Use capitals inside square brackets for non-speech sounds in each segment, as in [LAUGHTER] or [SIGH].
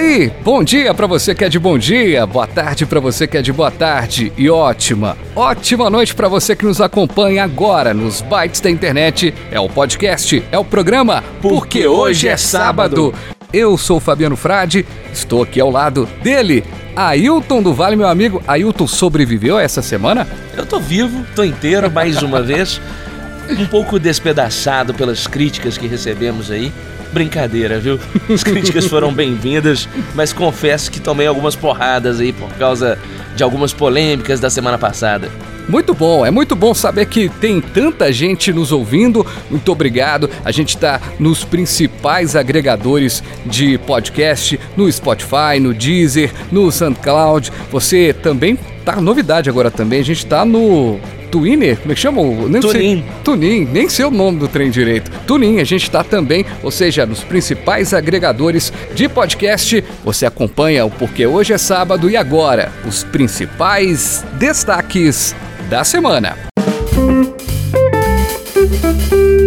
Aí, bom dia para você que é de bom dia, boa tarde para você que é de boa tarde e ótima, ótima noite para você que nos acompanha agora nos bytes da internet. É o podcast, é o programa Porque hoje é sábado. Eu sou o Fabiano Frade, estou aqui ao lado dele, Ailton do Vale, meu amigo. Ailton sobreviveu essa semana? Eu tô vivo, tô inteiro mais uma vez. [LAUGHS] Um pouco despedaçado pelas críticas que recebemos aí. Brincadeira, viu? As críticas foram bem-vindas, mas confesso que tomei algumas porradas aí por causa de algumas polêmicas da semana passada. Muito bom, é muito bom saber que tem tanta gente nos ouvindo. Muito obrigado. A gente está nos principais agregadores de podcast, no Spotify, no Deezer, no SoundCloud. Você também tá novidade agora também. A gente está no Twinner, como é que chama? Nem Tunin. Tunin, nem sei o nome do trem direito. Tunin, a gente está também, ou seja, nos principais agregadores de podcast. Você acompanha o Porque Hoje é Sábado e agora, os principais destaques da semana. É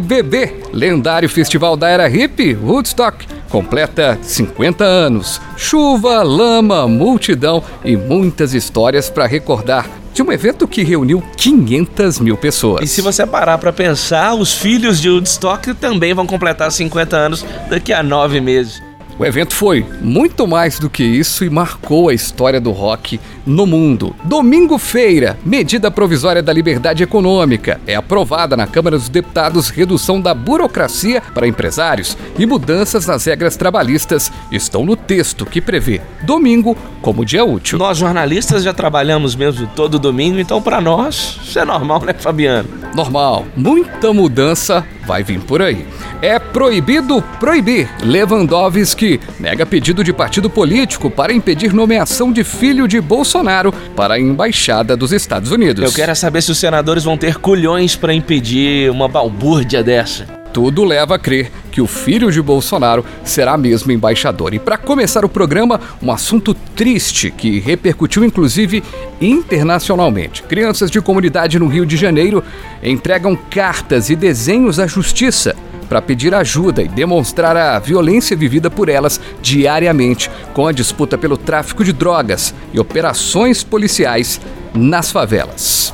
Bebê, lendário festival da era hippie, Woodstock, completa 50 anos. Chuva, lama, multidão e muitas histórias para recordar de um evento que reuniu 500 mil pessoas. E se você parar pra pensar, os filhos de Woodstock também vão completar 50 anos daqui a nove meses. O evento foi muito mais do que isso e marcou a história do rock no mundo. Domingo Feira, medida provisória da liberdade econômica, é aprovada na Câmara dos Deputados redução da burocracia para empresários e mudanças nas regras trabalhistas estão no texto que prevê domingo como dia útil. Nós jornalistas já trabalhamos mesmo todo domingo, então pra nós isso é normal, né, Fabiano? Normal, muita mudança vai vir por aí. É proibido proibir. Lewandowski nega pedido de partido político para impedir nomeação de filho de Bolsonaro para a embaixada dos Estados Unidos. Eu quero saber se os senadores vão ter culhões pra impedir uma balbúrdia dessa. Tudo leva a crer que o filho de Bolsonaro será mesmo embaixador. E para começar o programa, um assunto triste que repercutiu inclusive internacionalmente. Crianças de comunidade no Rio de Janeiro entregam cartas e desenhos à justiça para pedir ajuda e demonstrar a violência vivida por elas diariamente com a disputa pelo tráfico de drogas e operações policiais nas favelas.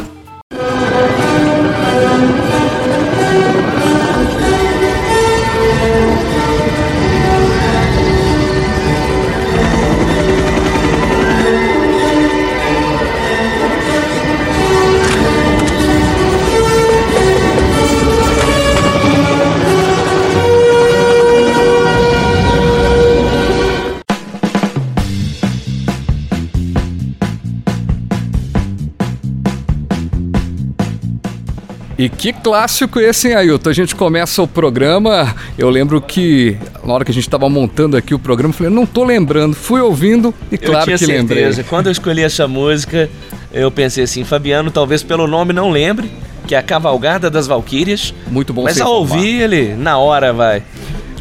E que clássico esse, hein, Ailton? A gente começa o programa. Eu lembro que na hora que a gente estava montando aqui o programa, eu falei, não tô lembrando. Fui ouvindo e claro que certeza. lembrei. Quando eu escolhi essa música, eu pensei assim, Fabiano, talvez pelo nome não lembre, que é a Cavalgada das Valquírias. Muito bom Mas ao informar. ouvir ele, na hora vai.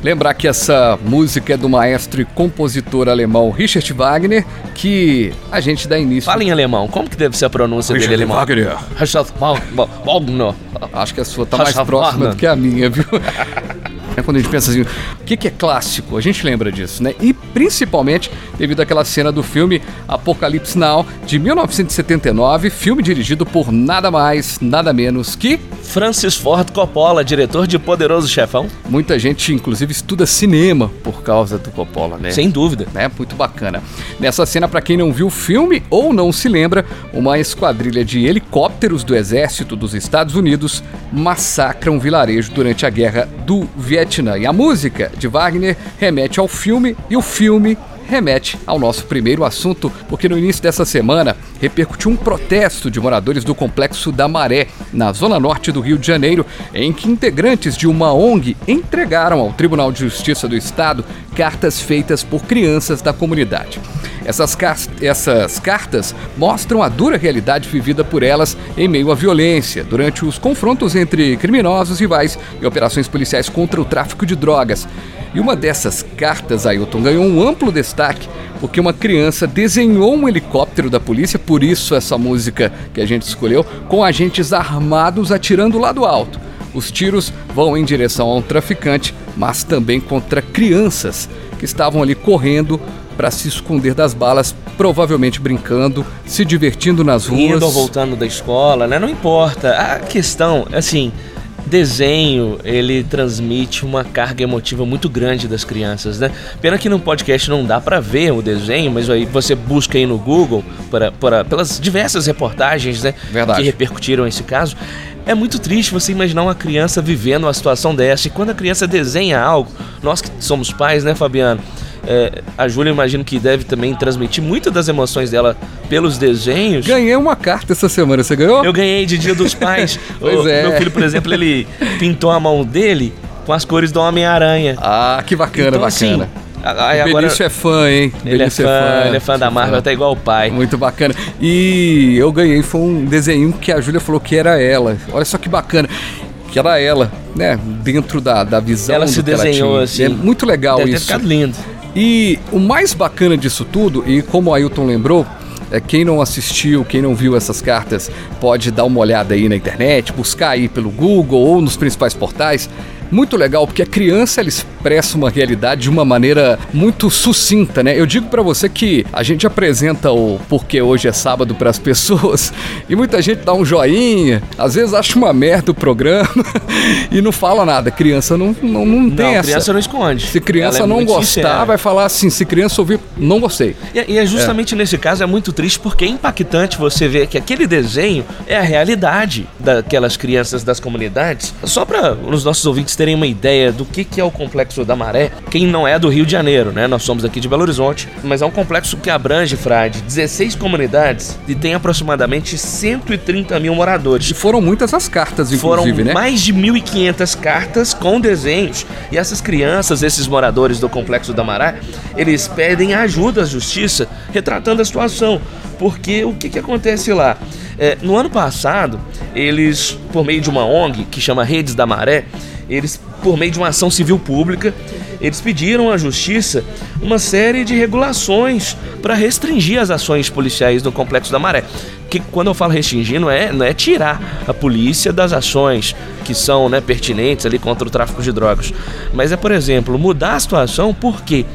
Lembrar que essa música é do maestro e compositor alemão Richard Wagner, que a gente dá início. Fala em alemão, como que deve ser a pronúncia Richard dele em alemão? Wagner. Richard Wagner. Acho que a sua tá mais próxima do que a minha, viu? [LAUGHS] É quando a gente pensa assim, o que, que é clássico? A gente lembra disso, né? E principalmente devido àquela cena do filme Apocalipse Now, de 1979, filme dirigido por nada mais, nada menos que Francis Ford Coppola, diretor de Poderoso Chefão. muita gente, inclusive, estuda cinema por causa do Coppola, né? Sem dúvida. né? Muito bacana. Nessa cena, para quem não viu o filme ou não se lembra, uma esquadrilha de helicópteros do exército dos Estados Unidos massacra um vilarejo durante a guerra do Vietnã. E a música de Wagner remete ao filme e o filme remete ao nosso primeiro assunto, porque no início dessa semana repercutiu um protesto de moradores do complexo da Maré, na zona norte do Rio de Janeiro, em que integrantes de uma ONG entregaram ao Tribunal de Justiça do Estado cartas feitas por crianças da comunidade. Essas, essas, cartas mostram a dura realidade vivida por elas em meio à violência, durante os confrontos entre criminosos rivais e operações policiais contra o tráfico de drogas. E uma dessas cartas, Ailton, ganhou um amplo destaque porque uma criança desenhou um helicóptero da polícia, por isso essa música que a gente escolheu, com agentes armados atirando lá do alto. Os tiros vão em direção a um traficante, mas também contra crianças que estavam ali correndo para se esconder das balas, provavelmente brincando, se divertindo nas ruas. Indo ou voltando da escola, né? Não importa. A questão, assim, desenho, ele transmite uma carga emotiva muito grande das crianças, né? Pena que no podcast não dá para ver o desenho, mas aí você busca aí no Google para, para, pelas diversas reportagens, né? Verdade. Que repercutiram esse caso. É muito triste você imaginar uma criança vivendo uma situação dessa. E quando a criança desenha algo, nós que somos pais, né, Fabiano? É, a Júlia, imagino que deve também transmitir muitas das emoções dela pelos desenhos. Ganhei uma carta essa semana, você ganhou? Eu ganhei de Dia dos Pais. [LAUGHS] pois o, é. Meu filho, por exemplo, ele pintou a mão dele com as cores do Homem-Aranha. Ah, que bacana, então, bacana. Assim, Aí o Benício é fã, hein? Ele é fã, é fã, ele é fã da Marvel, até igual o pai. Muito bacana. E eu ganhei, foi um desenho que a Júlia falou que era ela. Olha só que bacana. Que era ela, né? Dentro da, da visão. Ela se desenhou ela assim. É muito legal deve isso. Deve ficar lindo. E o mais bacana disso tudo, e como o Ailton lembrou, é, quem não assistiu, quem não viu essas cartas, pode dar uma olhada aí na internet, buscar aí pelo Google ou nos principais portais. Muito legal, porque a criança ela expressa uma realidade de uma maneira muito sucinta, né? Eu digo para você que a gente apresenta o Porque Hoje é Sábado para as pessoas [LAUGHS] e muita gente dá um joinha, às vezes acha uma merda o programa [LAUGHS] e não fala nada. Criança não, não, não tem não, essa. criança não esconde. Se criança é não gostar, sincera. vai falar assim. Se criança ouvir, não gostei. E, e é justamente é. nesse caso é muito triste porque é impactante você ver que aquele desenho é a realidade daquelas crianças das comunidades. Só para os nossos ouvintes terem uma ideia do que, que é o Complexo da Maré, quem não é do Rio de Janeiro, né? Nós somos aqui de Belo Horizonte, mas é um complexo que abrange, Frade, 16 comunidades e tem aproximadamente 130 mil moradores. E foram muitas as cartas, inclusive, foram né? mais de 1.500 cartas com desenhos. E essas crianças, esses moradores do Complexo da Maré, eles pedem ajuda à justiça, retratando a situação. Porque o que, que acontece lá? É, no ano passado, eles, por meio de uma ONG que chama Redes da Maré, eles, por meio de uma ação civil pública, eles pediram à justiça uma série de regulações para restringir as ações policiais no Complexo da Maré. Que quando eu falo restringir, não é, não é tirar a polícia das ações que são né, pertinentes ali contra o tráfico de drogas. Mas é, por exemplo, mudar a situação porque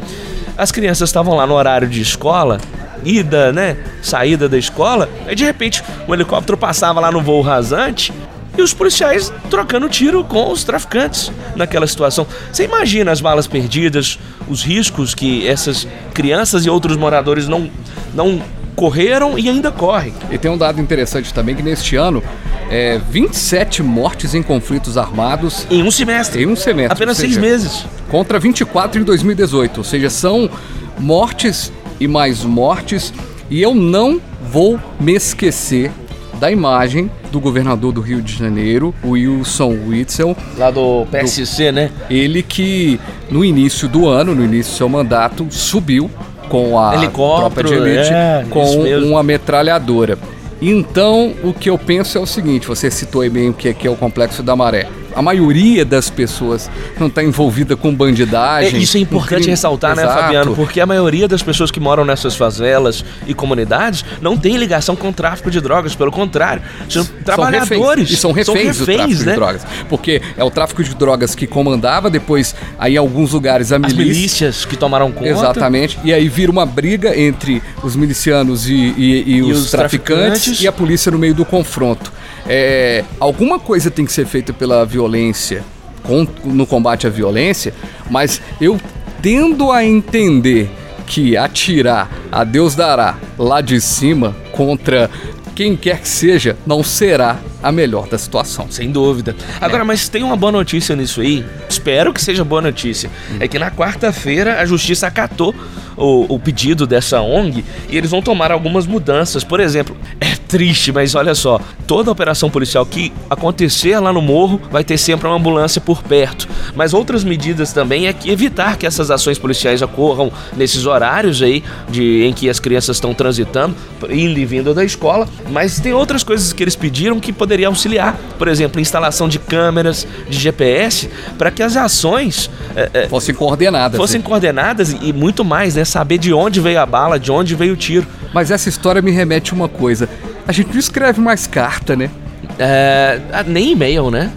as crianças estavam lá no horário de escola ida, né, saída da escola, aí de repente o helicóptero passava lá no voo rasante e os policiais trocando tiro com os traficantes naquela situação. Você imagina as balas perdidas, os riscos que essas crianças e outros moradores não, não correram e ainda correm. E tem um dado interessante também que neste ano é 27 mortes em conflitos armados em um semestre. Em um semestre. Apenas seja, seis meses. Contra 24 em 2018. Ou seja, são mortes e mais mortes. E eu não vou me esquecer da imagem do governador do Rio de Janeiro, Wilson Witzel. Lá do PSC, do, né? Ele que no início do ano, no início do seu mandato, subiu com a tropa de elite é, com uma metralhadora. Então, o que eu penso é o seguinte: você citou aí bem o que é, o Complexo da Maré. A maioria das pessoas não está envolvida com bandidagem. É, isso é importante crime... ressaltar, Exato. né, Fabiano? Porque a maioria das pessoas que moram nessas favelas e comunidades não tem ligação com o tráfico de drogas, pelo contrário. São, são trabalhadores. Reféns. E são reféns, são reféns do tráfico né? de drogas. Porque é o tráfico de drogas que comandava, depois, aí em alguns lugares, a milícia. As milícias que tomaram conta. Exatamente. E aí vira uma briga entre os milicianos e, e, e, e os, os traficantes, traficantes e a polícia no meio do confronto. É, alguma coisa tem que ser feita pela violência, com, no combate à violência, mas eu tendo a entender que atirar a Deus dará lá de cima contra quem quer que seja, não será a melhor da situação. Sem dúvida. Agora, é. mas tem uma boa notícia nisso aí. Espero que seja boa notícia. Hum. É que na quarta-feira a justiça acatou o, o, pedido dessa ONG e eles vão tomar algumas mudanças. Por exemplo, é triste, mas olha só, toda operação policial que acontecer lá no morro vai ter sempre uma ambulância por perto. Mas outras medidas também é que evitar que essas ações policiais ocorram nesses horários aí de, em que as crianças estão transitando, indo e vindo da escola. Mas tem outras coisas que eles pediram que poderia auxiliar. Por exemplo, instalação de câmeras de GPS para que as ações é, fossem coordenadas. Fossem né? coordenadas e muito mais, né? Saber de onde veio a bala, de onde veio o tiro. Mas essa história me remete a uma coisa. A gente não escreve mais carta, né? É, ah, nem e-mail, né?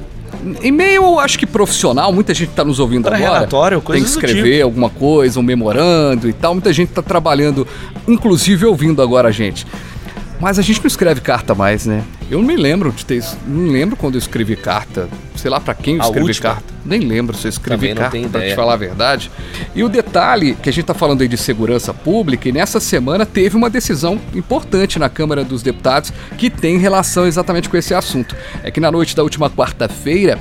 E-mail, acho que profissional, muita gente está nos ouvindo Para agora. relatório, Tem que escrever tipo. alguma coisa, um memorando e tal. Muita gente está trabalhando, inclusive ouvindo agora a gente. Mas a gente não escreve carta mais, né? Eu não me lembro de ter isso. Não lembro quando eu escrevi carta. Sei lá para quem eu escrevi carta. Nem lembro se eu escrevi carta, pra te falar a verdade. E o detalhe, que a gente tá falando aí de segurança pública, e nessa semana teve uma decisão importante na Câmara dos Deputados que tem relação exatamente com esse assunto. É que na noite da última quarta-feira,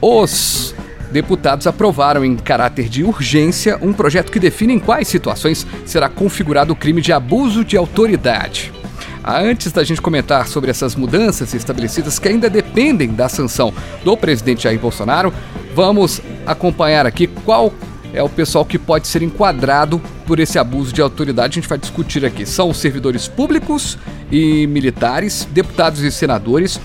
os deputados aprovaram em caráter de urgência um projeto que define em quais situações será configurado o crime de abuso de autoridade. Antes da gente comentar sobre essas mudanças estabelecidas que ainda dependem da sanção do presidente Jair Bolsonaro, vamos acompanhar aqui qual é o pessoal que pode ser enquadrado por esse abuso de autoridade. A gente vai discutir aqui. São os servidores públicos e militares, deputados e senadores,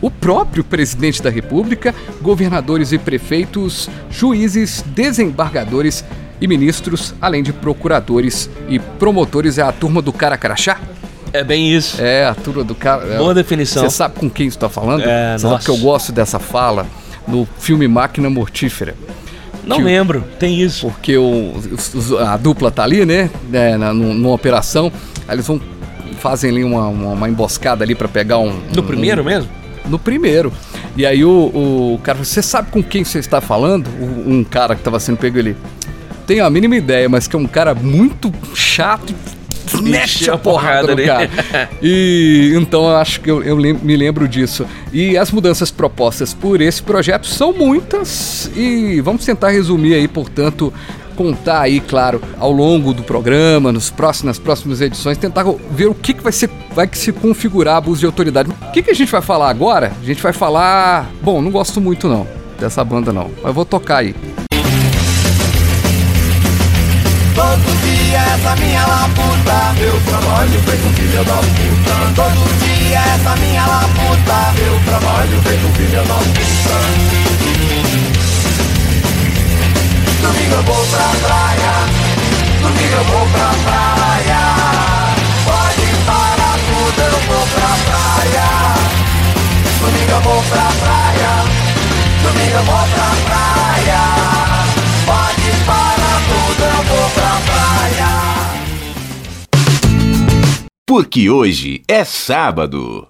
o próprio presidente da República, governadores e prefeitos, juízes, desembargadores e ministros, além de procuradores e promotores. É a turma do cara crachá? É bem isso. É, a turma do cara. É, Boa definição. Você sabe com quem está falando? É, você nossa. sabe que eu gosto dessa fala no filme Máquina Mortífera. Não que, lembro, tem isso. Porque o, a dupla tá ali, né? É, na, numa operação. Aí eles vão fazem ali uma, uma, uma emboscada ali para pegar um. No um, primeiro um, mesmo? No primeiro. E aí o, o cara, você sabe com quem você está falando? O, um cara que estava sendo pego ali. Tenho a mínima ideia, mas que é um cara muito chato [LAUGHS] mete a porrada, cara. [LAUGHS] E então eu acho que eu, eu me lembro disso. E as mudanças propostas por esse projeto são muitas e vamos tentar resumir aí, portanto, contar aí, claro, ao longo do programa, nos próximos, nas próximas edições, tentar ver o que, que vai, ser, vai que se configurar abuso de autoridade. O que, que a gente vai falar agora? A gente vai falar. Bom, não gosto muito não dessa banda não, mas vou tocar aí. Essa minha laputa. Eu trabalho feito filho da puta. Todo dia essa minha laputa. Eu trabalho feito filho da puta. Domingo eu vou pra praia. Domingo eu vou pra praia. Pode parar tudo, eu vou pra praia. Domingo eu vou pra praia. Domingo eu vou pra praia. Eu vou pra praia. Porque hoje é sábado.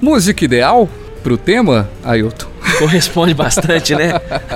Música ideal pro tema, Ailton? [LAUGHS] corresponde bastante, né?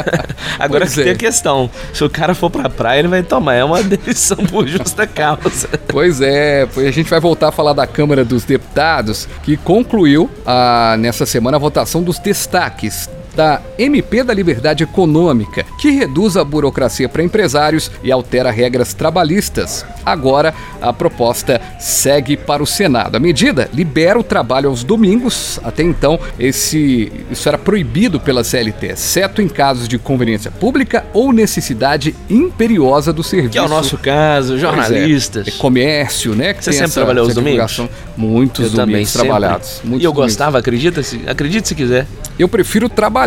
[LAUGHS] Agora que é. tem a questão: se o cara for pra praia, ele vai tomar. É uma [LAUGHS] demissão por justa causa. Pois é, a gente vai voltar a falar da Câmara dos Deputados, que concluiu a, nessa semana a votação dos destaques da MP da Liberdade Econômica, que reduz a burocracia para empresários e altera regras trabalhistas. Agora, a proposta segue para o Senado. A medida libera o trabalho aos domingos. Até então, esse, isso era proibido pela CLT, exceto em casos de conveniência pública ou necessidade imperiosa do serviço. Que é o nosso caso, jornalistas. É, comércio, né? Que Você sempre trabalhou os domingos? Muitos eu domingos trabalhados. Muitos e eu domingos. gostava, acredita se, acredite se quiser. Eu prefiro trabalhar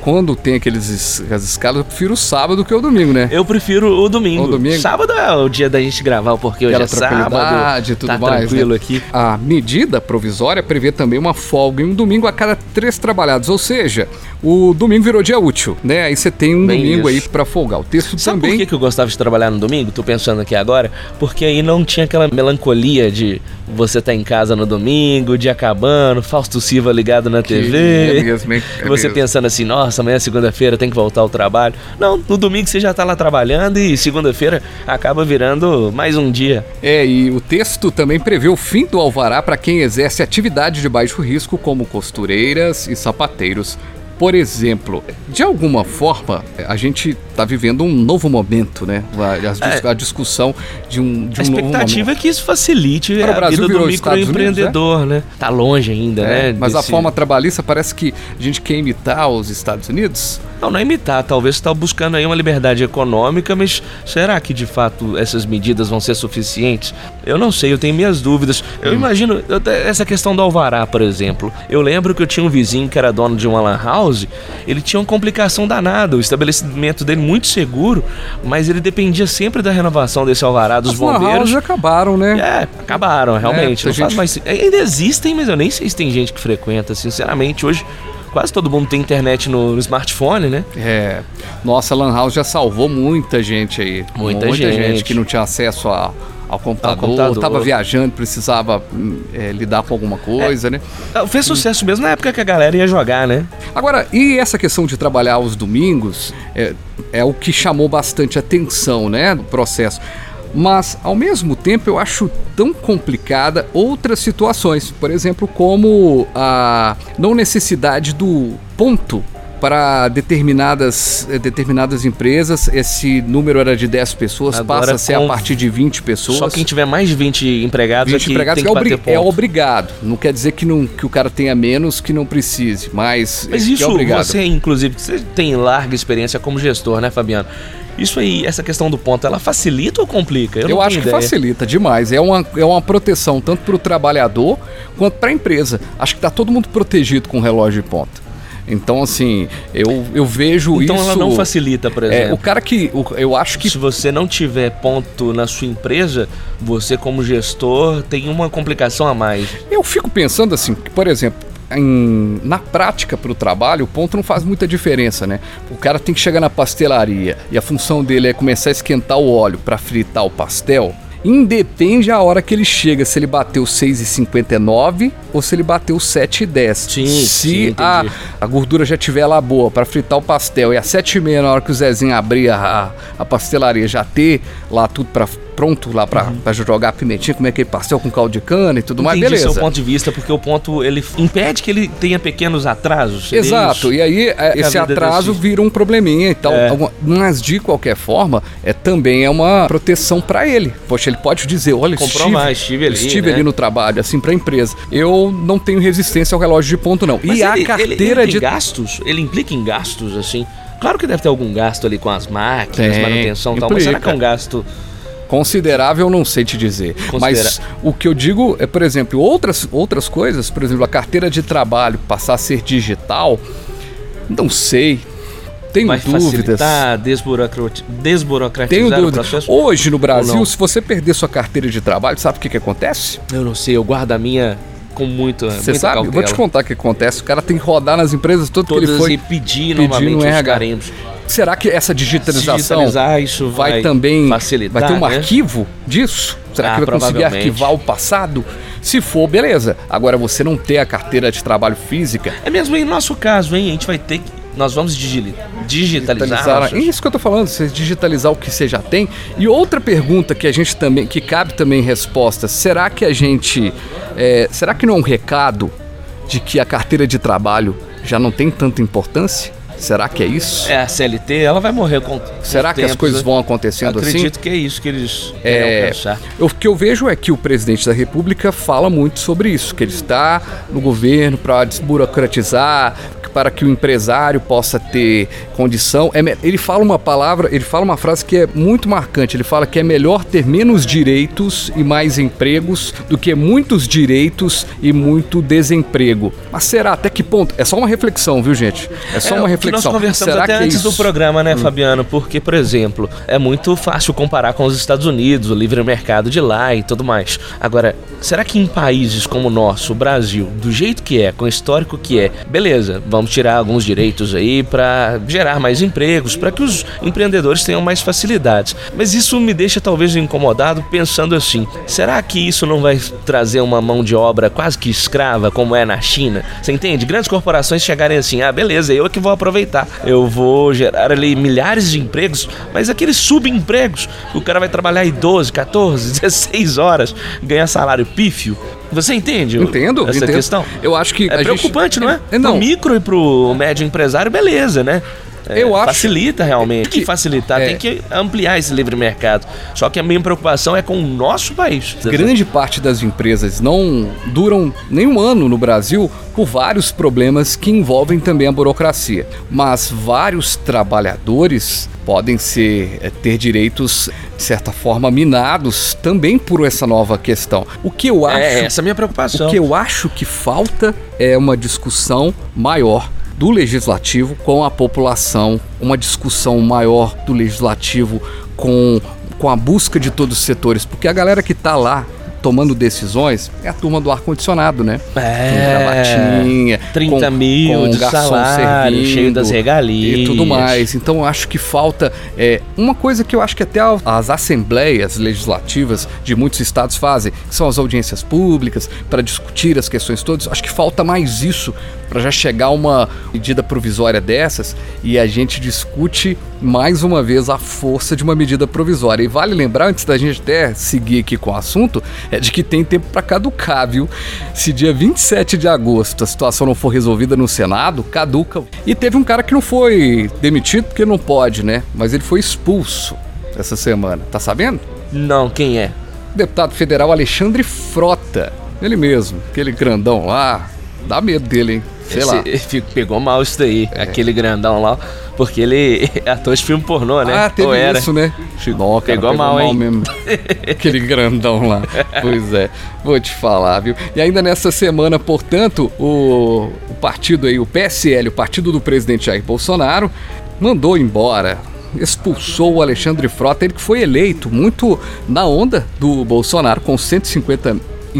quando tem aqueles as escalas, eu prefiro o sábado que o domingo, né? Eu prefiro o domingo. O domingo. Sábado é o dia da gente gravar, porque hoje é sábado. tudo tá mais, tranquilo né? aqui. A medida provisória prevê também uma folga em um domingo a cada três trabalhados, ou seja, o domingo virou dia útil, né? Aí você tem um Bem domingo isso. aí pra folgar. O texto Sabe também. por que, que eu gostava de trabalhar no domingo? Tô pensando aqui agora. Porque aí não tinha aquela melancolia de você tá em casa no domingo, dia acabando, Fausto Silva ligado na TV. é mesmo? É você mesmo. pensando assim, nossa, amanhã é segunda-feira, tem que voltar ao trabalho. Não, no domingo você já tá lá trabalhando e segunda-feira acaba virando mais um dia. É, e o texto também prevê o fim do alvará para quem exerce atividade de baixo risco, como costureiras e sapateiros. Por exemplo, de alguma forma, a gente está vivendo um novo momento, né? A, a É. a discussão de um, de A um novo expectativa é que isso facilite Para o a Brasil vida do virou Estados microempreendedor, né? Tá longe ainda, É, né? mas a desse- forma trabalhista parece que a gente quer imitar os Estados Unidos. Não, não é imitar, talvez você tá buscando aí uma liberdade econômica, mas será que de fato essas medidas vão ser suficientes? Eu não sei, eu tenho minhas dúvidas. Eu imagino, eu essa questão do alvará, por exemplo. Eu lembro que eu tinha um vizinho que era dono de uma lan house, ele tinha uma complicação danada, o estabelecimento dele muito seguro, mas ele dependia sempre da renovação desse alvará dos As bombeiros. houses acabaram, né? É, acabaram, realmente. muita não faz gente- mais- ainda existem, mas eu nem sei se tem gente que frequenta, sinceramente. Hoje, quase todo mundo tem internet no, no smartphone, né? É. Nossa, a Lan House já salvou muita gente aí. Muita gente. que não tinha acesso a- ao computador, computador. tava viajando, precisava hum, é, lidar com alguma coisa, né? Ah, Fez sucesso mesmo na época que a galera ia jogar, né? Agora, e essa questão de trabalhar aos domingos é, é o que chamou bastante atenção, né, do processo. Mas, ao mesmo tempo, eu acho tão complicada outras situações. Por exemplo, como a não necessidade do ponto para determinadas, eh, determinadas empresas. Esse número era de 10 pessoas, Agora, passa a ser a partir de 20 pessoas. Só quem tiver mais de 20 empregados 20 aqui empregados é, obri- é obrigado. Não quer dizer que, não, que o cara tenha menos que não precise, mas, Mas que isso, é obrigado. você, inclusive, você tem larga experiência como gestor, né, Fabiano? Isso aí, essa questão do ponto, ela facilita ou complica? Eu, Eu, acho que ideia. facilita demais. É uma, é uma proteção tanto para o trabalhador quanto para a empresa. Acho que está todo mundo protegido com o relógio de ponta. Então, assim, eu, eu vejo Então isso. ela não facilita, por É, exemplo. o cara que. eu acho que Se você não tiver ponto na sua empresa, você como gestor tem uma complicação a mais. Eu fico pensando assim, que, por exemplo, em- na prática para o trabalho, o ponto não faz muita diferença, né? O cara tem que chegar na pastelaria e a função dele é começar a esquentar o óleo para fritar o pastel. Independe a hora que ele chega, se ele bateu 6,59 ou se ele bateu 7,10. Sim, se sim, a, a gordura já estiver lá boa para fritar o pastel e às 7h30, na hora que o Zezinho abrir a, a pastelaria, já ter lá tudo pra, pronto lá para jogar a pimentinha, comer aquele pastel com caldo de cana e tudo mais, Entendi beleza. seu ponto de vista, porque o ponto ele impede que ele tenha pequenos atrasos. Exato, e aí é, esse a atraso vira um probleminha e tal. É. Mas de qualquer forma, é também é uma proteção para ele. Poxa, ele pode dizer, olha, Comprovar, estive ali, estive né? ali no trabalho, assim, para a empresa. Eu não tenho resistência ao relógio de ponto não. Mas e a ele- carteira ele, ele de gastos? Ele implica em gastos, assim? Claro que deve ter algum gasto ali com as máquinas, Tem, manutenção e tal, mas será que é um implica. gasto... Considerável, eu não sei te dizer. Mas o que eu digo é, por exemplo, outras, outras coisas, por exemplo, a carteira de trabalho passar a ser digital, não sei. Tenho Vai dúvidas. facilitar, desburocrati- desburocratizar Tenho dúvida. Hoje no Brasil, se você perder sua carteira de trabalho, sabe o que, que acontece? Eu não sei, eu guardo a minha com muito, Você sabe? cautela. Vou te contar o que acontece. O cara tem que rodar nas empresas tudo que Todas ele foi. e pedir, pedir novamente no os RH. carimbos. Será que essa digitalização vai, vai também facilitar, vai ter um né? arquivo disso? Será Ah, que vai conseguir arquivar o passado? Se for, beleza. Agora você não ter a carteira de trabalho física, É mesmo em nosso caso, hein? A gente vai ter que. Nós vamos digi- digitalizar. digitalizar. Isso que eu tô falando, você digitalizar o que você já tem. E outra pergunta que a gente também, que cabe também resposta, será que a gente, é, será que não é um recado de que a carteira de trabalho já não tem tanta importância? Será que é isso? É, a CLT, ela vai morrer com. Será que as tempos, coisas né? vão acontecendo assim? Acredito que é isso que eles É, alcançar. o que eu vejo é que o presidente da República fala muito sobre isso, que ele está no governo para desburocratizar, para que o empresário possa ter condição. É ele fala uma palavra, ele fala uma frase que é muito marcante. Ele fala que é melhor ter menos direitos e mais empregos do que muitos direitos e muito desemprego. Mas será até que ponto? É só uma reflexão, viu, gente? É só É, uma reflexão. Nós conversamos será até que é antes isso? Hum. do programa, né, Fabiano? Porque, por exemplo, é muito fácil comparar com os Estados Unidos, o livre mercado de lá e tudo mais. Agora, será que em países como o nosso, o Brasil, do jeito que é, com o histórico que é, beleza, vamos vamos tirar alguns direitos aí para gerar mais empregos, para que os empreendedores tenham mais facilidades. Mas isso me deixa talvez incomodado pensando assim: será que isso não vai trazer uma mão de obra quase que escrava, como é na China? Você entende? Grandes corporações chegarem assim: ah, beleza, eu é que vou aproveitar, eu vou gerar ali milhares de empregos, mas aqueles subempregos, o cara vai trabalhar aí 12, 14, 16 horas, ganhar salário pífio. Você entende entendo, essa entendo. questão? Eu acho que É preocupante, gente... não é? é não. Pro micro e pro médio empresário, beleza, né? É, Eu acho facilita realmente. Tem que facilitar, É. tem que ampliar esse livre mercado. Só que a minha preocupação é com o nosso país. Grande parte das empresas não duram nem um ano no Brasil por vários problemas que envolvem também a burocracia. Mas vários trabalhadores podem ser eh, ter direitos de certa forma minados também por essa nova questão. O que eu acho É, essa é a minha preocupação. O que eu acho que falta é uma discussão maior do legislativo com a população, uma discussão maior do legislativo com, com a busca de todos os setores, porque a galera que tá lá tomando decisões é a turma do ar-condicionado, né? É, Com gravatinha, 30 com- mil com de garçom salário, servindo cheio das regalias. E tudo mais. Então eu acho que falta é, uma coisa que eu acho que até as assembleias legislativas de muitos estados fazem, que são as audiências públicas para discutir as questões todas. Acho que falta mais isso para já chegar uma medida provisória dessas e a gente discute mais uma vez a força de uma medida provisória. E vale lembrar, antes da gente até seguir aqui com o assunto, é de que tem tempo para caducar, viu? Se dia 27 de agosto a situação não for resolvida no Senado, caduca. E teve um cara que não foi demitido porque não pode, né? Mas ele foi expulso essa semana. Tá sabendo? Não, quem é? Deputado federal Alexandre Frota. Ele mesmo, aquele grandão lá. Dá medo dele, hein? Sei lá. É. Esse- [LAUGHS] Pegou mal isso daí, aquele grandão lá, porque ele [LAUGHS] é ator de filme pornô, né? Ah, teve Ou era. isso, né? Cara, Pegou mal, hein? mesmo. [LAUGHS] Aquele grandão lá. Pois é, vou te falar, viu? E ainda nessa semana, portanto, o, o partido aí, o PSL, o partido do presidente Jair Bolsonaro, mandou embora. Expulsou o Alexandre Frota, ele que foi eleito muito na onda do Bolsonaro, com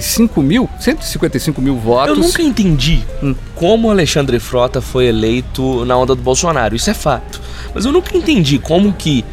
155 mil, 155 mil votos. Eu nunca entendi Hum. como o Alexandre Frota foi eleito na onda do Bolsonaro. Isso é fato. Mas eu nunca entendi como que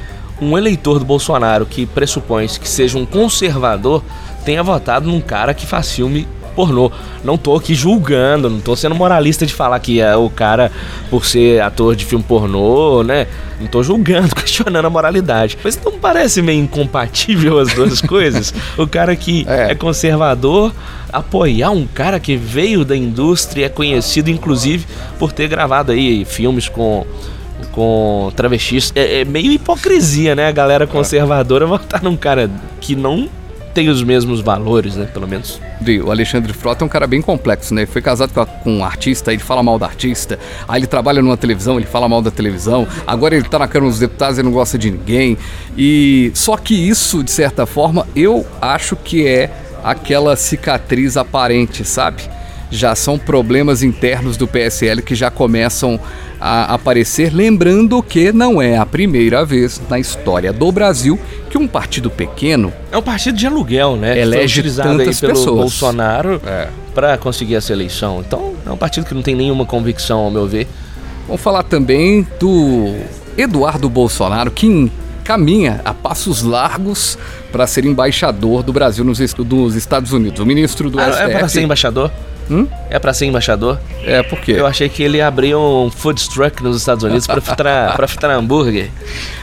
um eleitor do Bolsonaro que pressupõe que seja um conservador tenha votado num cara que faz filme pornô. Não tô aqui julgando, não tô sendo moralista de falar que é o cara por ser ator de filme pornô, né? Não tô julgando, [LAUGHS] questionando a moralidade. Mas não parece meio incompatível as duas [LAUGHS] coisas? O cara que É. é conservador apoiar um cara que veio da indústria e é conhecido inclusive por ter gravado aí filmes com com travestis é, é meio hipocrisia né a galera conservadora [LAUGHS] votar num cara que não tem os mesmos valores né pelo menos O Alexandre Frota é um cara bem complexo, né? Ele foi casado com um artista, ele fala mal da artista. Aí ele trabalha numa televisão, ele fala mal da televisão. Agora ele tá na Câmara dos Deputados, ele não gosta de ninguém. E só que isso, de certa forma, eu acho que é aquela cicatriz aparente, sabe? Já são problemas internos do PSL que já começam a aparecer, lembrando que não é a primeira vez na história do Brasil que um partido pequeno é um partido de aluguel né Elege tantas pelo pessoas. Bolsonaro É. pra conseguir essa eleição então é um partido que não tem nenhuma convicção ao meu ver Vamos falar também do Eduardo Bolsonaro, que caminha a passos largos para ser embaixador do Brasil nos, est- nos Estados Unidos. O ministro do Ah, STF. é pra ser embaixador Hum? é pra ser embaixador É, por quê? Eu achei que ele abriu um food truck nos Estados Unidos pra fritar, [LAUGHS] pra fritar hambúrguer.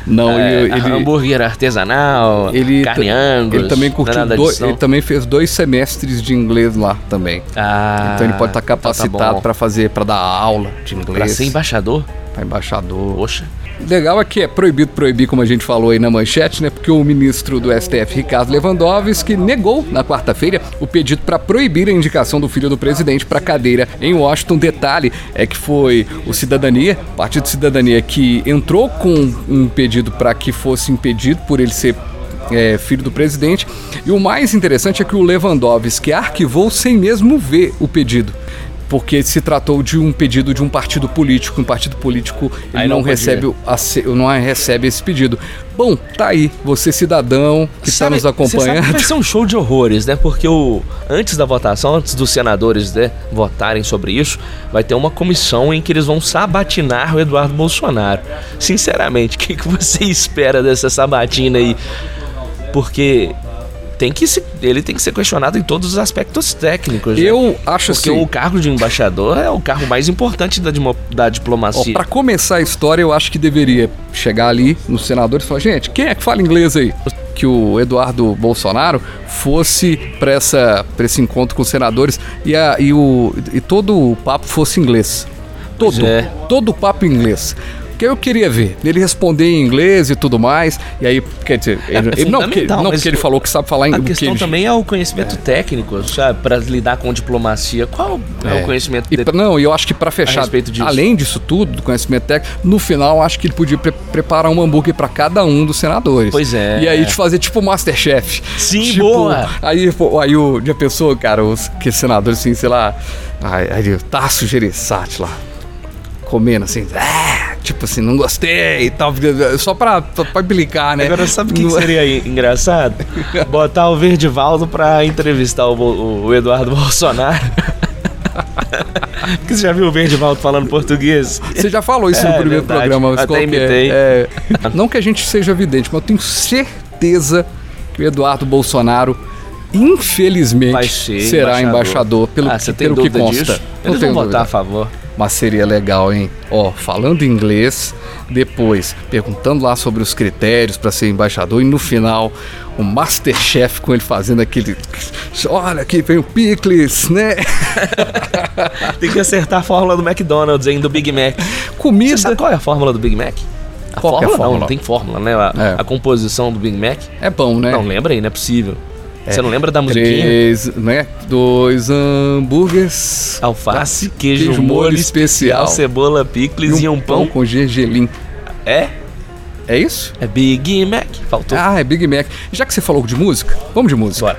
Não, É, ele, hambúrguer artesanal, ele, carne angus. ele também é curtiu dois, ele também fez dois semestres de inglês lá também. Ah, então ele pode estar então tá capacitado bom. para fazer, para dar aula de inglês, Pra ser embaixador? para embaixador. Poxa. Legal é que é proibido proibir, como a gente falou aí na manchete, né? Porque o ministro do STF, Ricardo Lewandowski, negou na quarta-feira o pedido para proibir a indicação do filho do presidente para cadeira em Washington. Detalhe é que foi o Cidadania, Partido Cidadania, que entrou com um pedido para que fosse impedido por ele ser é, filho do presidente. E o mais interessante é que o Lewandowski arquivou sem mesmo ver o pedido. Porque se tratou de um pedido de um partido político. Um partido político não, não recebe, não recebe esse pedido. Bom, tá aí. Você, cidadão que está nos Você sabe acompanhando. vai ser um show de horrores, né? Porque o antes da votação, antes dos senadores né, votarem sobre isso, vai ter uma comissão em que eles vão sabatinar o Eduardo Bolsonaro. Sinceramente, [LAUGHS] o que, que você espera dessa sabatina aí? Porque tem que se, ele tem que ser questionado em todos os aspectos técnicos. né? Eu acho Porque assim. o cargo de embaixador é o cargo mais importante da, da diplomacia. pra começar a história, eu acho que deveria chegar ali nos senadores e falar: gente, quem é que fala inglês aí? Que o Eduardo Bolsonaro fosse pra esse encontro com os senadores e, a, e, o, e todo o papo fosse inglês. Todo. É. Todo o papo inglês. Que eu queria ver, ele responder em inglês e tudo mais. E aí, quer dizer, ele, é ele- não, porque, não porque ele falou que sabe falar A inglês. questão também é o conhecimento técnico, sabe? Pra lidar com diplomacia. Qual é, o conhecimento E dele? pra- não, e eu acho que pra fechar, disso. além disso tudo, do conhecimento técnico, no final acho que ele podia pre- preparar um hambúrguer pra cada um dos senadores. Pois é. E aí de fazer tipo Masterchef. Sim, tipo, boa. Aí, pô, aí o já pensou, cara, os que senadores assim, sei lá, aí, aí o Tasso Gereissati lá comendo assim, "Ah", tipo assim, não gostei e tal, só pra, pra, implicar, né? Agora, sabe o que, que Não- seria en- engraçado? [LAUGHS] Botar o Verdivaldo pra entrevistar o, o Eduardo [LAUGHS] Bolsonaro. Porque você já viu o Verdivaldo falando português? Você já falou isso É, no primeiro verdade. programa, mas Até é? imitei. É, não que a gente seja evidente, mas eu tenho certeza que o Eduardo Bolsonaro, infelizmente, ser será embaixador, pelo, ah, que, pelo que consta. disso? Não Eles tenho vão votar a favor. Mas seria legal, hein? Ó, falando inglês, depois perguntando lá sobre os critérios para ser embaixador e no final o Masterchef com ele fazendo aquele. Olha, aqui vem o picles, né? [LAUGHS] Tem que acertar a fórmula do McDonald's, hein? Do Big Mac. Você Comida. sabe qual é a fórmula do Big Mac? A Qual que é a fórmula? Não, fórmula? não tem fórmula, né? A, É. a composição do Big Mac. É bom, né? Não, lembra aí, não é possível. Você não lembra da musiquinha? Três, né? Dois hambúrgueres. Alface, queijo, Queijo molho molho especial, especial. cebola, picles e um pão. com gergelim. É? É isso? É Big Mac. Faltou. Ah, é Big Mac. Já que você falou de música, vamos de música. Bora.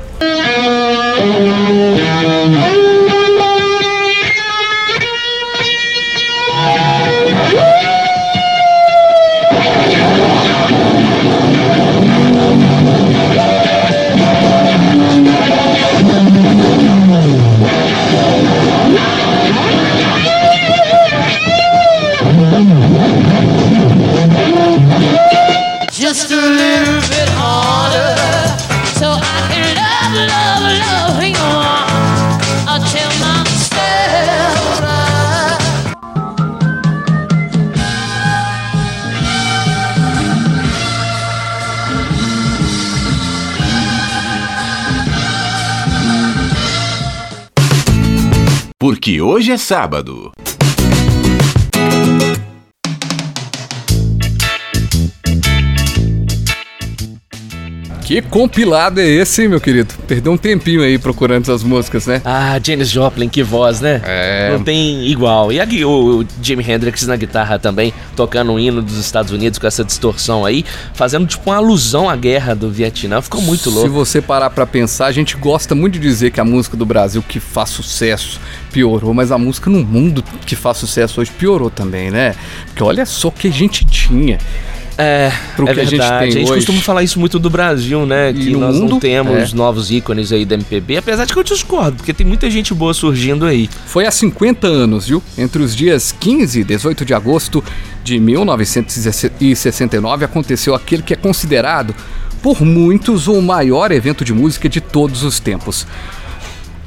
Hoje é sábado. Que compilado é esse, hein, meu querido? Perdeu um tempinho aí procurando essas músicas, né? Ah, Janis Joplin, que voz, né? É. Não tem igual. E a gui- o, o Jimi Hendrix na guitarra também, tocando um hino dos Estados Unidos com essa distorção aí, fazendo tipo uma alusão à guerra do Vietnã. Ficou muito Se louco. você parar pra pensar, a gente gosta muito de dizer que a música do Brasil que faz sucesso piorou, mas a música no mundo que faz sucesso hoje piorou também, né? Porque olha só o que a gente tinha. É, Pro é que a gente verdade. tem gente hoje. costuma falar isso muito do Brasil, né? E que no nós não mundo, temos é. novos ícones aí da MPB, apesar de que eu discordo, porque tem muita gente boa surgindo aí. Foi há 50 anos, viu? Entre os dias 15 e 18 de agosto de 1969 aconteceu aquele que é considerado por muitos o maior evento de música de todos os tempos.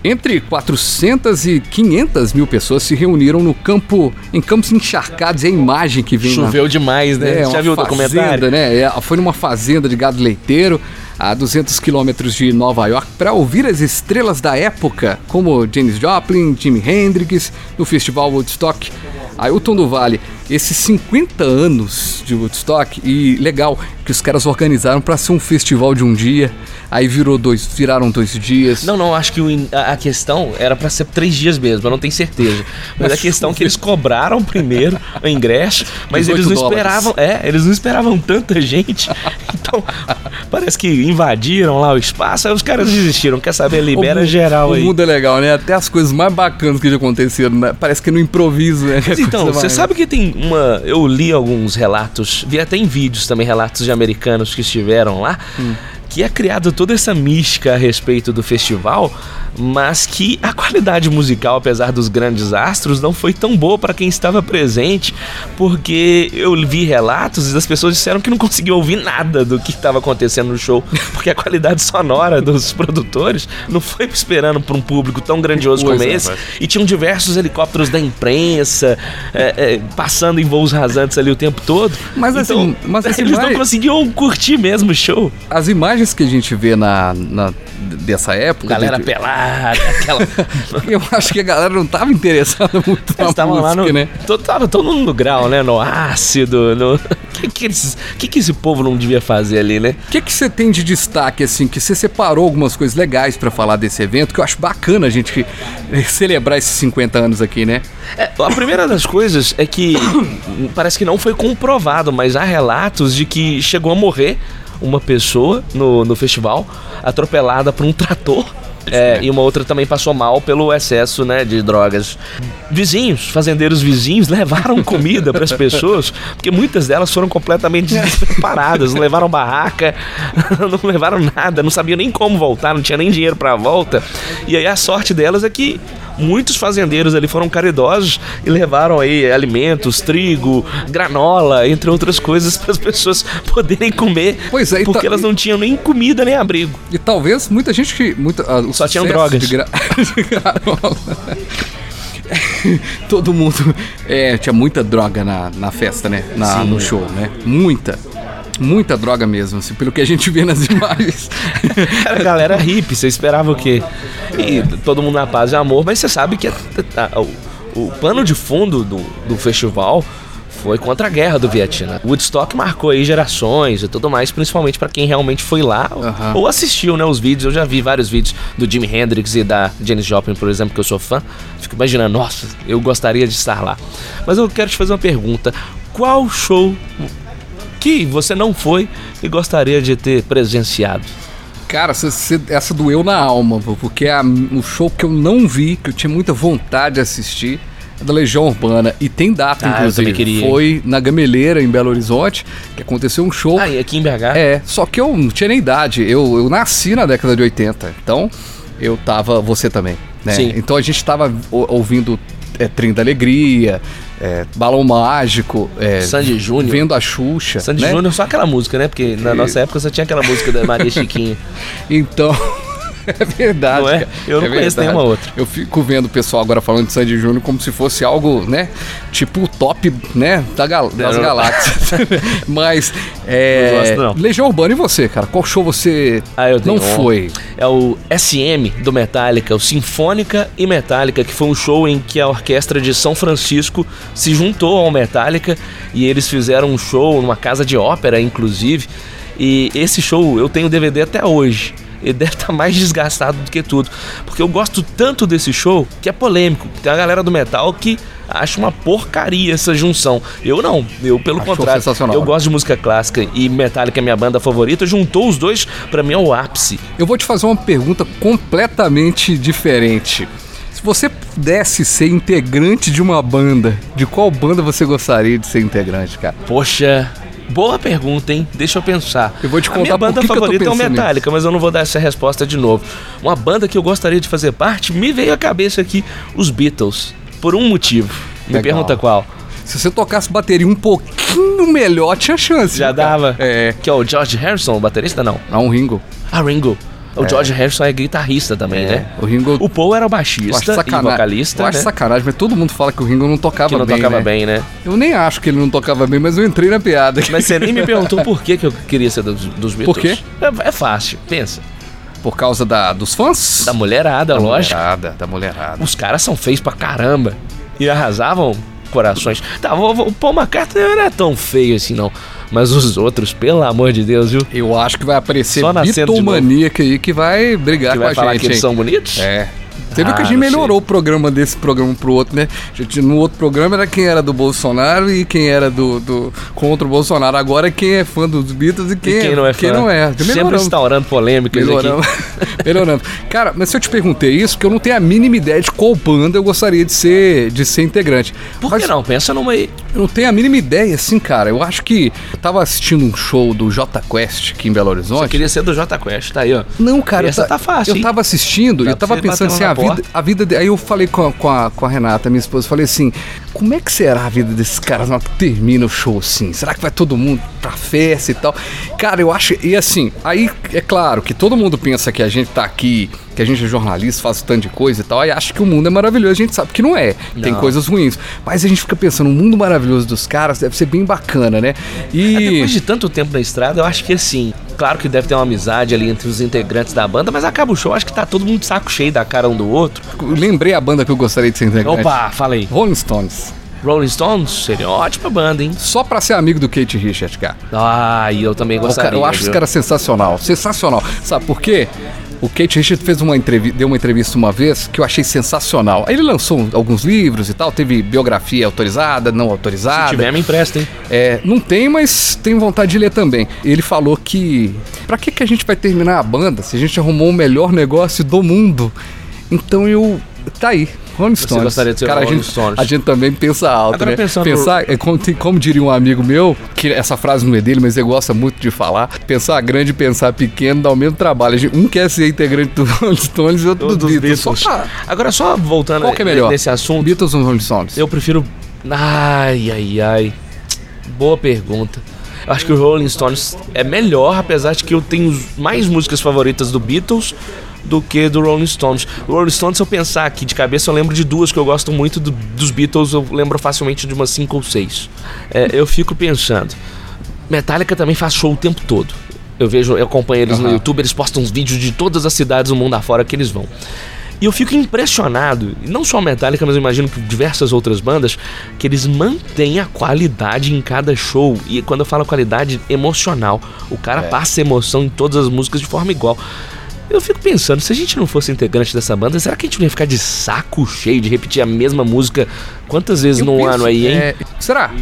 Entre 400 e 500 mil pessoas se reuniram no campo, em campos encharcados, e a imagem que vem na Choveu demais, né? é, Já uma viu o fazenda, documentário? né? É, foi numa fazenda de gado leiteiro a 200 quilômetros de Nova York para ouvir as estrelas da época, como Janis Joplin, Jimi Hendrix, no festival Woodstock, Ailton do Vale esses 50 anos de Woodstock e legal que os caras organizaram pra ser um festival de um dia, aí virou dois, viraram dois dias. Não, não, acho que o a a questão era pra ser três dias mesmo, eu não tenho certeza. Mas a questão é que eles cobraram primeiro o ingresso, mas 18 eles não dólares. esperavam, é, eles não esperavam tanta gente. [LAUGHS] Então, parece que invadiram lá o espaço, aí os caras desistiram. Quer saber? Libera O geral o aí. mundo é legal, né? Até as coisas mais bacanas que já aconteceram, né? parece que no improviso, né? Mas então, [LAUGHS] você sabe que tem uma. Eu li alguns relatos, vi até em vídeos também relatos de americanos que estiveram lá, que é criado toda essa mística a respeito do festival, mas que a qualidade musical, apesar dos grandes astros, não foi tão boa para quem estava presente, porque eu vi relatos e as pessoas disseram que não conseguiam ouvir nada do que estava acontecendo no show, porque a qualidade sonora dos produtores não foi esperando para um público tão grandioso Pois como é, esse. rapaz. E tinham diversos helicópteros da imprensa é, é, passando em voos rasantes ali o tempo todo. Mas assim, mas assim, [LAUGHS] eles vai- não conseguiam curtir mesmo o show. As imagens que a gente vê na, na- dessa época. Galera de- pelada, aquela. [LAUGHS] Eu acho que a galera não tava interessada muito na Eles estavam música, lá no. né? Tava todo mundo no grau, né? No ácido. No... O [LAUGHS] que, que, eles- que, que esse povo não devia fazer ali, né? O que que você tem de destaque, assim, que você separou algumas coisas legais pra falar desse evento, que eu acho bacana a gente [LAUGHS] celebrar esses 50 anos aqui, né? É, a primeira das coisas é que [COUGHS] parece que não foi comprovado, mas há relatos de que chegou a morrer uma pessoa no, no festival atropelada por um trator. [LAUGHS] é, e uma outra também passou mal pelo excesso né, de drogas. Vizinhos, fazendeiros vizinhos, [LAUGHS] levaram comida para as pessoas, porque muitas delas foram completamente [LAUGHS] despreparadas, não levaram barraca, não levaram nada, não sabiam nem como voltar, não tinha nem dinheiro para a volta. E aí a sorte delas é que muitos fazendeiros ali foram caridosos e levaram aí alimentos, trigo, granola, entre outras coisas [LAUGHS] para as pessoas poderem comer, Pois é, porque elas não tinham nem comida nem abrigo. E talvez muita gente que. Muita, ah, Só tinham drogas. de gra- [LAUGHS] de granola. [LAUGHS] Todo mundo. É, tinha muita droga na, na festa, né? Na, Sim. no show, né? Muita. Muita droga mesmo, assim, pelo que a gente vê nas [LAUGHS] imagens. Era galera hippie, você esperava o quê? E todo mundo na paz e amor, mas você sabe que a- a- o, o pano de fundo do, do festival foi contra a guerra do Vietnã. Woodstock marcou aí gerações e tudo mais, principalmente pra quem realmente foi lá ou assistiu, né, os vídeos. Eu já vi vários vídeos do Jimi Hendrix e da Janis Joplin, por exemplo, que eu sou fã. Fico imaginando, nossa, eu gostaria de estar lá. Mas eu quero te fazer uma pergunta. Qual show que você não foi e gostaria de ter presenciado? Cara, cê- essa doeu na alma, porque a- o show que eu não vi, que eu tinha muita vontade de assistir, é da Legião Urbana. E tem data, Ah, eu inclusive. também queria, Foi na Gameleira, em Belo Horizonte, que aconteceu um show. Ah, e aqui em BH? É, só que eu não tinha nem idade. Eu, eu nasci na década de 80. Então, eu tava. Você também, né? Sim. Então a gente tava ou- ouvindo é, Trem da Alegria, é, Balão Mágico, é, Sandy Júnior. Vendo a Xuxa. Sandy né? Júnior, só aquela música, né? Porque na nossa época só tinha aquela música da Maria Chiquinha. [LAUGHS] Então. É verdade. Não é? Eu não É conheço verdade. nenhuma outra. Eu fico vendo o pessoal agora falando de Sandy Júnior como se fosse algo, né? Tipo o top, né? Da gal- das não. galáxias. [LAUGHS] Mas, é. Não gosto, não. Legião Urbana e você, cara? Qual show você Ah, não um. foi? É o SM do Metallica, o Sinfônica e Metallica, que foi um show em que a orquestra de São Francisco se juntou ao Metallica e eles fizeram um show numa casa de ópera, inclusive. E esse show eu tenho DVD até hoje. Ele deve estar mais desgastado do que tudo. Porque eu gosto tanto desse show que é polêmico. Tem a galera do metal que acha uma porcaria essa junção. Eu não. Eu, pelo Achou contrário, eu gosto de música clássica e Metallica é minha banda favorita. Juntou os dois, pra mim é o ápice. Eu vou te fazer uma pergunta completamente diferente. Se você pudesse ser integrante de uma banda, de qual banda você gostaria de ser integrante, cara? Poxa, boa pergunta, hein? Deixa eu pensar. Eu vou te A contar minha por banda que que eu tô favorita é o Metallica, mas eu não vou dar essa resposta de novo. Uma banda que eu gostaria de fazer parte, me veio à cabeça aqui os Beatles. Por um motivo. Me Legal. pergunta qual. Se você tocasse bateria um pouquinho melhor, tinha chance. Já cara? dava? É. Que é o George Harrison, o baterista? Não. Não, o Ringo. Ah, Ringo. O George Harrison é guitarrista também, né? O Ringo. O Paul era o baixista e sacanagem. vocalista, Eu acho né? sacanagem, mas todo mundo fala que o Ringo não tocava Que não bem. tocava né? bem, né? Eu nem acho que ele não tocava bem, mas eu entrei na piada. Mas você nem me perguntou por que, que eu queria ser dos, dos Beatles. Por quê? É, é fácil, pensa. Por causa da, dos fãs? Da mulherada, da lógico. mulherada, da mulherada. Os caras são feios pra caramba. E arrasavam corações. Tá, o, o Paul McCartney não é tão feio assim, não. Mas os outros, pelo amor de Deus, viu? Eu acho que vai aparecer Só bitomaníaca aí que vai brigar Que com vai a falar gente. que eles hein? são bonitos? É. Você viu Ah, que a gente melhorou o programa desse programa pro outro, né? A gente, no outro programa era quem era do Bolsonaro e quem era do, do contra o Bolsonaro. Agora é quem é fã dos Beatles e quem, E quem não é quem fã? não é. Sempre Melhoramos. instaurando polêmicas Melhoramos. aqui. [LAUGHS] Melhorando. Cara, mas se eu te perguntei isso, porque eu não tenho a mínima ideia de qual banda eu gostaria de ser, de ser integrante. Por Mas que não? Pensa numa aí. Eu não tenho a mínima ideia, assim, cara. Eu acho que tava assistindo um show do J Quest aqui em Belo Você Horizonte. queria ser do J Quest, tá aí, ó. Não, cara, Essa ta- tá fácil, Eu hein? tava assistindo e Dá eu tava você pensando assim, lá a na vida, a vida. de- Aí eu falei com a, com, a, com a Renata, minha esposa, falei assim: como é que será a vida desses caras na hora que termina o show assim? Será que vai todo mundo pra festa e tal? Cara, eu acho. E assim, aí é claro que todo mundo pensa que a gente tá aqui, que a gente é jornalista, faz um tanto de coisa e tal, aí acha que o mundo é maravilhoso. A gente sabe que não é. Tem Não. coisas ruins. Mas a gente fica pensando, o mundo maravilhoso dos caras deve ser bem bacana, né? E. É, Depois de tanto tempo na estrada, eu acho que assim, claro que deve ter uma amizade ali entre os integrantes da banda, mas acaba o show, acho que tá todo mundo de saco cheio da cara um do outro. Eu lembrei a banda que eu gostaria de ser integrante. Opa, fala aí. Rolling Stones. Rolling Stones seria uma ótima banda, hein? Só pra ser amigo do Kate Richards, cara. Ah, e eu também gostaria. cara- eu acho esse viu? cara sensacional. Sensacional. Sabe por quê? O Kate Richards fez uma entrevista, deu uma entrevista uma vez que eu achei sensacional. Aí ele lançou alguns livros e tal, teve biografia autorizada, não Se autorizada. tiver, me empresta, hein? É, não tem, mas tenho vontade de ler também. Ele falou que pra que que a gente vai terminar a banda se a gente arrumou o melhor negócio do mundo? Então eu tá aí. Rolling Stones. gostaria de ser Cara, a Rolling gente, Stones. a gente também pensa alto, Agora né? pensando- Pensar, é como, como diria um amigo meu, que essa frase não é dele, mas ele gosta muito de falar, pensar grande e pensar pequeno dá o mesmo trabalho. A gente- Um quer ser integrante do [LAUGHS] Rolling Stones e outro Ou do dos Beatles. Só Beatles. pra- Agora, só voltando Qual que é melhor? nesse assunto, Beatles ou Rolling Stones? eu prefiro. Ai, ai, ai. Boa pergunta. Acho que o Rolling Stones é melhor, apesar de que eu tenho mais músicas favoritas do Beatles do que do Rolling Stones. O Rolling Stones, se eu pensar aqui de cabeça, eu lembro de duas que eu gosto muito do- dos Beatles, eu lembro facilmente de umas cinco ou seis. É, eu fico pensando. Metallica também faz show o tempo todo. Eu vejo, eu acompanho eles no Aham. YouTube, eles postam uns vídeos de todas as cidades do mundo afora que eles vão. E eu fico impressionado, não só a Metallica, mas eu imagino que diversas outras bandas, que eles mantêm a qualidade em cada show. E quando eu falo qualidade emocional, o cara passa emoção em todas as músicas de forma igual. Eu fico pensando, se a gente não fosse integrante dessa banda, será que a gente não ia ficar de saco cheio de repetir a mesma música quantas vezes Eu num penso- ano aí, hein? é, será?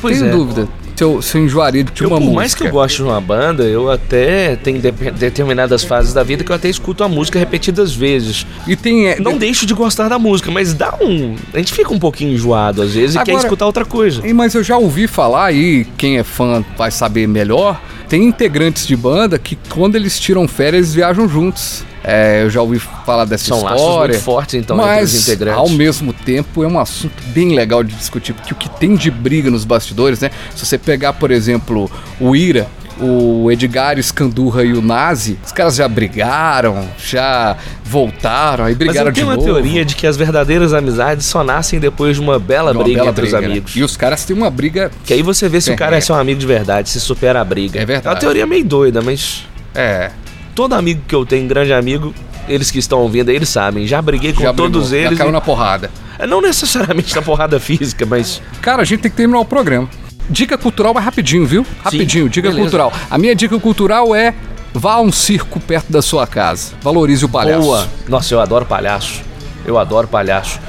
Pois Tenho é. dúvida. Se eu, se eu enjoaria de Eu, uma por música. mais que eu goste de uma banda, eu até tenho de- determinadas fases da vida que eu até escuto a música repetidas vezes. E tem. é, Não deixo de gostar da música, mas dá um. A gente fica um pouquinho enjoado às vezes e quer Agora- escutar outra coisa. E, Mas eu já ouvi falar, e quem é fã vai saber melhor, tem integrantes de banda que quando eles tiram férias eles viajam juntos. É, eu já ouvi falar dessa São história. muito fortes, então, mas, os integrantes. ao mesmo tempo, é um assunto bem legal de discutir, porque o que tem de briga nos bastidores, né? Se você pegar, por exemplo, o Ira, o Edgar Escandurra e o Nazi, os caras já brigaram, já voltaram, aí Mas brigaram eu de tenho uma novo. teoria de que as verdadeiras amizades só nascem depois de uma bela Uma briga bela entre os briga, né? amigos. E os caras têm uma briga. Que aí você vê se o cara é seu amigo de verdade, se supera a briga. É verdade. É uma teoria meio doida, mas É, todo amigo que eu tenho, grande amigo, eles que estão ouvindo aí, eles sabem. Já briguei com já todos brigou, eles. Já caiu e- na porrada. É, Não necessariamente na porrada física, mas. Cara, a gente tem que terminar o programa. Dica cultural vai rapidinho, viu? Rapidinho, dica beleza. cultural. A minha dica cultural é vá a um circo perto da sua casa. Valorize o palhaço. Boa! Nossa, eu adoro palhaço. Eu adoro palhaço.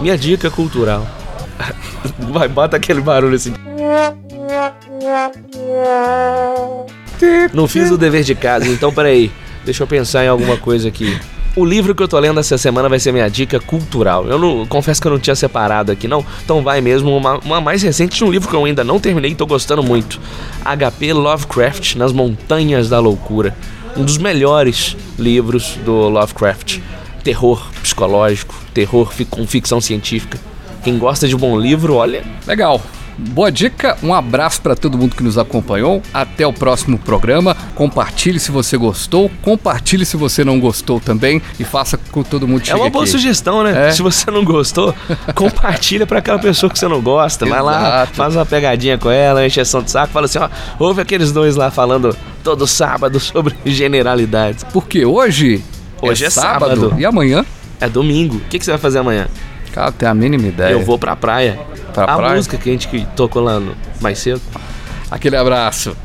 Minha dica cultural. [LAUGHS] Vai, bota aquele barulho assim. Não fiz o dever de casa, então peraí. Deixa eu pensar em alguma coisa aqui. O livro que eu tô lendo essa semana vai ser minha dica cultural. Eu não confesso que eu não tinha separado aqui, não. Então vai mesmo uma, uma mais recente de um livro que eu ainda não terminei e tô gostando muito. HP Lovecraft nas Montanhas da Loucura. Um dos melhores livros do Lovecraft. Terror psicológico, terror com ficção científica. Quem gosta de bom livro, olha, Legal. Boa dica, um abraço para todo mundo que nos acompanhou. Até o próximo programa. Compartilhe se você gostou, compartilhe se você não gostou também e faça com todo mundo É chegue uma boa aqui. sugestão, né? É. Se você não gostou, [LAUGHS] compartilha pra aquela pessoa que você não gosta. Vai lá, faz uma pegadinha com ela, encheção de saco, fala assim, ó, ouve aqueles dois lá falando todo sábado sobre [LAUGHS] generalidades. Porque hoje, Hoje é sábado. e amanhã É domingo. O que, que você vai fazer amanhã? Cara, tem a mínima ideia. Eu vou pra praia. Pra a praia? música que a gente que tocou lá no, mais cedo. Aquele abraço.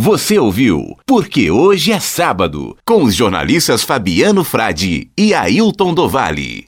Você ouviu Porque Hoje é Sábado, com os jornalistas Fabiano Frade e Ailton Dovale.